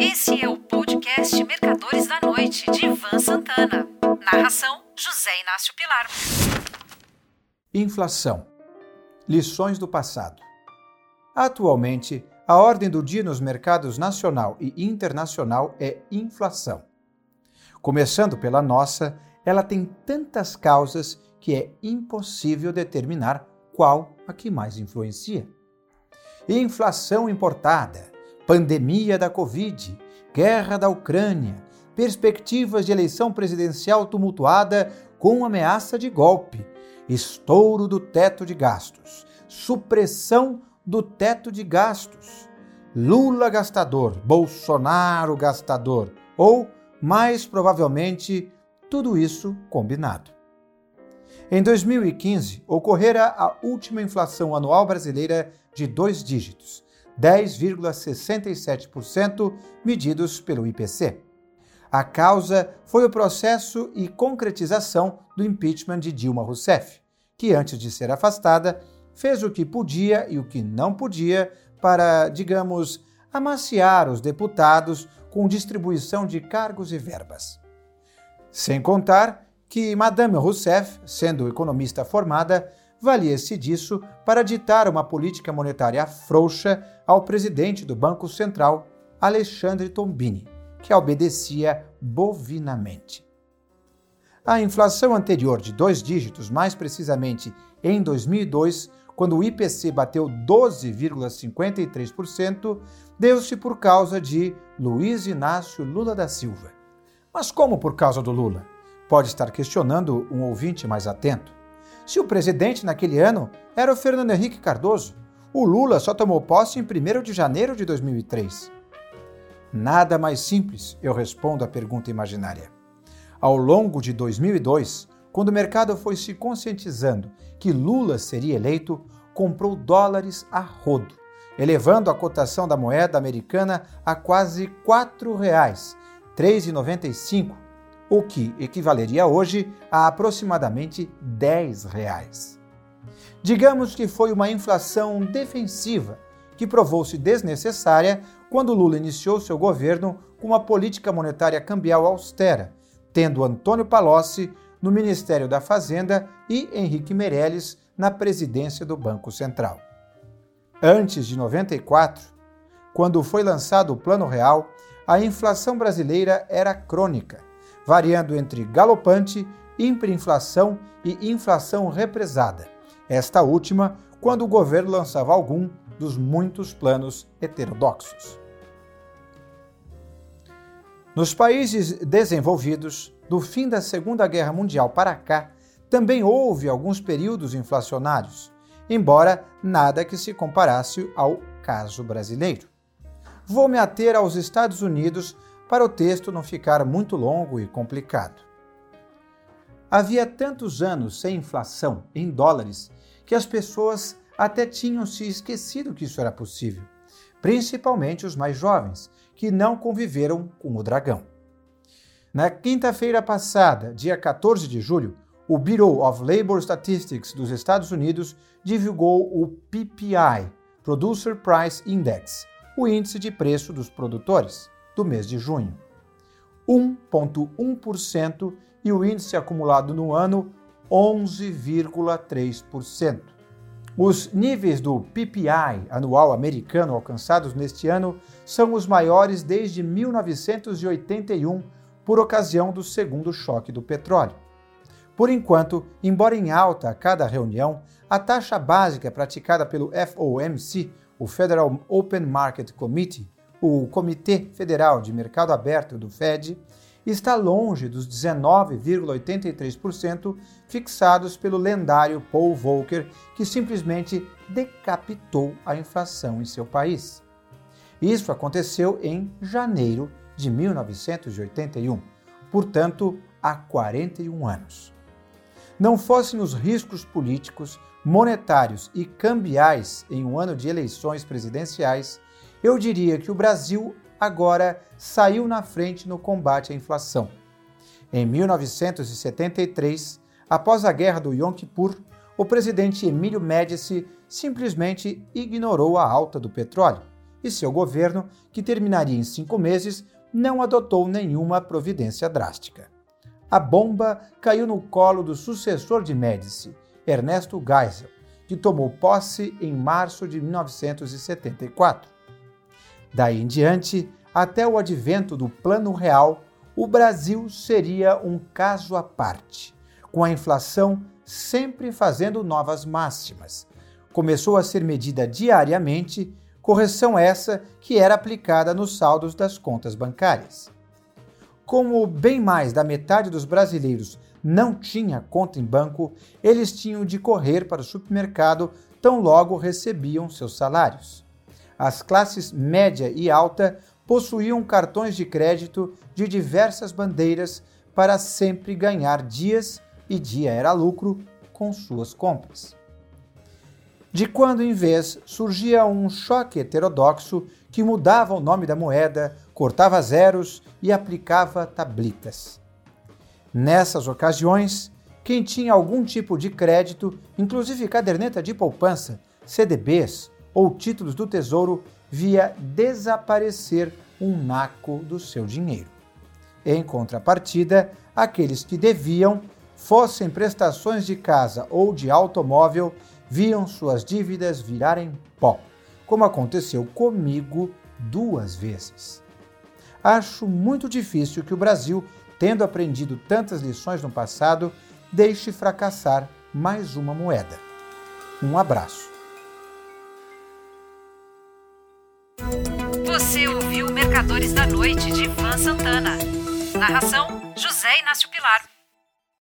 Esse é o podcast Mercadores da Noite, de Ivan Santana. Narração: José Inácio Pilar. Inflação. Lições do passado. Atualmente, a ordem do dia nos mercados nacional e internacional é inflação. Começando pela nossa, ela tem tantas causas que é impossível determinar qual a que mais influencia. Inflação importada, pandemia da Covid, guerra da Ucrânia, perspectivas de eleição presidencial tumultuada com ameaça de golpe, estouro do teto de gastos, supressão do teto de gastos. Lula gastador, Bolsonaro gastador, ou, mais provavelmente, tudo isso combinado. Em 2015, ocorrera a última inflação anual brasileira de dois dígitos, 10,67%, medidos pelo IPC. A causa foi o processo e concretização do impeachment de Dilma Rousseff, que, antes de ser afastada, fez o que podia e o que não podia para, digamos, amaciar os deputados com distribuição de cargos e verbas. Sem contar que Madame Rousseff, sendo economista formada, valia-se disso para ditar uma política monetária frouxa ao presidente do Banco Central, Alexandre Tombini, que obedecia bovinamente. A inflação anterior de dois dígitos, mais precisamente em 2002, quando o IPC bateu 12,53%, deu-se por causa de Luiz Inácio Lula da Silva. Mas como por causa do Lula? Pode estar questionando um ouvinte mais atento. Se o presidente naquele ano era o Fernando Henrique Cardoso, o Lula só tomou posse em 1 de janeiro de 2003. Nada mais simples, eu respondo à pergunta imaginária. Ao longo de 2002, quando o mercado foi se conscientizando que Lula seria eleito, comprou dólares a rodo, elevando a cotação da moeda americana a quase R$ 4,00, 3,95, o que equivaleria hoje a aproximadamente 10 reais. Digamos que foi uma inflação defensiva, que provou-se desnecessária quando Lula iniciou seu governo com uma política monetária cambial austera, tendo Antônio Palocci no Ministério da Fazenda e Henrique Meirelles na presidência do Banco Central. Antes de 94, quando foi lançado o Plano Real, a inflação brasileira era crônica, variando entre galopante, hiperinflação e inflação represada. Esta última, quando o governo lançava algum dos muitos planos heterodoxos. Nos países desenvolvidos, do fim da Segunda Guerra Mundial para cá, também houve alguns períodos inflacionários, embora nada que se comparasse ao caso brasileiro. Vou me ater aos Estados Unidos para o texto não ficar muito longo e complicado. Havia tantos anos sem inflação em dólares que as pessoas até tinham se esquecido que isso era possível, principalmente os mais jovens, que não conviveram com o dragão. Na quinta-feira passada, dia 14 de julho, o Bureau of Labor Statistics dos Estados Unidos divulgou o PPI, Producer Price Index, o índice de preço dos produtores, do mês de junho. 1,1% e o índice acumulado no ano 11,3%. Os níveis do PPI anual americano alcançados neste ano são os maiores desde 1981, por ocasião do segundo choque do petróleo. Por enquanto, embora em alta a cada reunião, a taxa básica praticada pelo FOMC, o Federal Open Market Committee, o Comitê Federal de Mercado Aberto do Fed, está longe dos 19,83% fixados pelo lendário Paul Volcker, que simplesmente decapitou a inflação em seu país. Isso aconteceu em janeiro de 1981, portanto, há 41 anos. Não fossem os riscos políticos, monetários e cambiais em um ano de eleições presidenciais, eu diria que o Brasil agora saiu na frente no combate à inflação. Em 1973, após a guerra do Yom Kippur, o presidente Emílio Médici simplesmente ignorou a alta do petróleo, e seu governo, que terminaria em cinco meses, não adotou nenhuma providência drástica. A bomba caiu no colo do sucessor de Médici, Ernesto Geisel, que tomou posse em março de 1974. Daí em diante, até o advento do Plano Real, o Brasil seria um caso à parte, com a inflação sempre fazendo novas máximas. Começou a ser medida diariamente, correção essa que era aplicada nos saldos das contas bancárias. Como bem mais da metade dos brasileiros não tinha conta em banco, eles tinham de correr para o supermercado tão logo recebiam seus salários. As classes média e alta possuíam cartões de crédito de diversas bandeiras para sempre ganhar dias e dia era lucro com suas compras. De quando em vez surgia um choque heterodoxo que mudava o nome da moeda, cortava zeros e aplicava tablitas. Nessas ocasiões, quem tinha algum tipo de crédito, inclusive caderneta de poupança, CDBs ou títulos do Tesouro, via desaparecer um naco do seu dinheiro. Em contrapartida, aqueles que deviam, fossem prestações de casa ou de automóvel, viam suas dívidas virarem pó, como aconteceu comigo duas vezes. Acho muito difícil que o Brasil, tendo aprendido tantas lições no passado, deixe fracassar mais uma moeda. Um abraço. Você ouviu Mercadores da Noite de Ivan Santana. Narração: José Inácio Pilar.